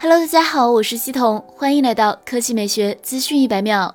Hello，大家好，我是西彤，欢迎来到科技美学资讯一百秒。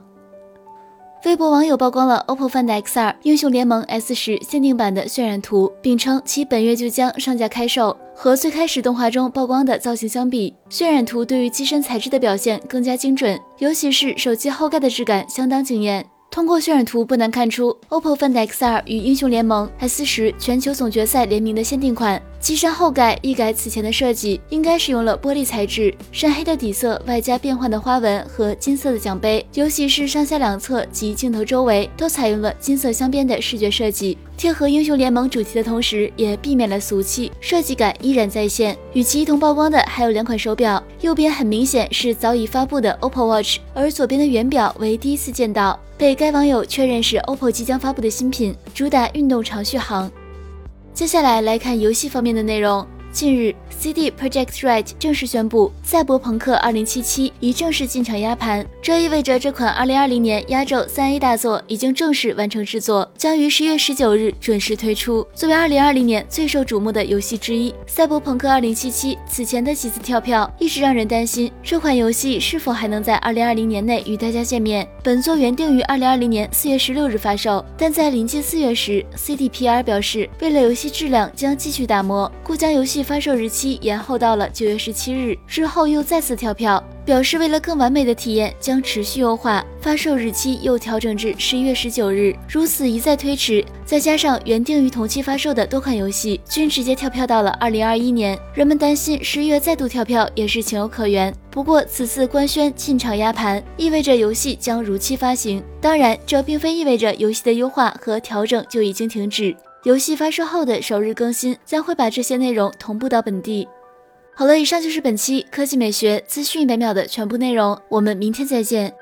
微博网友曝光了 OPPO Find X2 英雄联盟 S 十限定版的渲染图，并称其本月就将上架开售。和最开始动画中曝光的造型相比，渲染图对于机身材质的表现更加精准，尤其是手机后盖的质感相当惊艳。通过渲染图不难看出，OPPO Find X2 与英雄联盟 S 十全球总决赛联名的限定款。机身后盖一改此前的设计，应该使用了玻璃材质，深黑的底色外加变换的花纹和金色的奖杯，尤其是上下两侧及镜头周围都采用了金色镶边的视觉设计，贴合英雄联盟主题的同时，也避免了俗气，设计感依然在线。与其一同曝光的还有两款手表，右边很明显是早已发布的 OPPO Watch，而左边的圆表为第一次见到，被该网友确认是 OPPO 即将发布的新品，主打运动长续航。接下来来看游戏方面的内容。近日，CD Projekt Red 正式宣布，《赛博朋克2077》已正式进场压盘，这意味着这款2020年压轴 3A 大作已经正式完成制作，将于十月十九日准时推出。作为2020年最受瞩目的游戏之一，《赛博朋克2077》此前的几次跳票一直让人担心这款游戏是否还能在2020年内与大家见面。本作原定于2020年4月16日发售，但在临近四月时，CDPR 表示，为了游戏质量将继续打磨，故将游戏。发售日期延后到了九月十七日，之后又再次跳票，表示为了更完美的体验将持续优化，发售日期又调整至十一月十九日。如此一再推迟，再加上原定于同期发售的多款游戏均直接跳票到了二零二一年，人们担心十月再度跳票也是情有可原。不过此次官宣进场压盘，意味着游戏将如期发行。当然，这并非意味着游戏的优化和调整就已经停止。游戏发售后的首日更新将会把这些内容同步到本地。好了，以上就是本期科技美学资讯一百秒的全部内容，我们明天再见。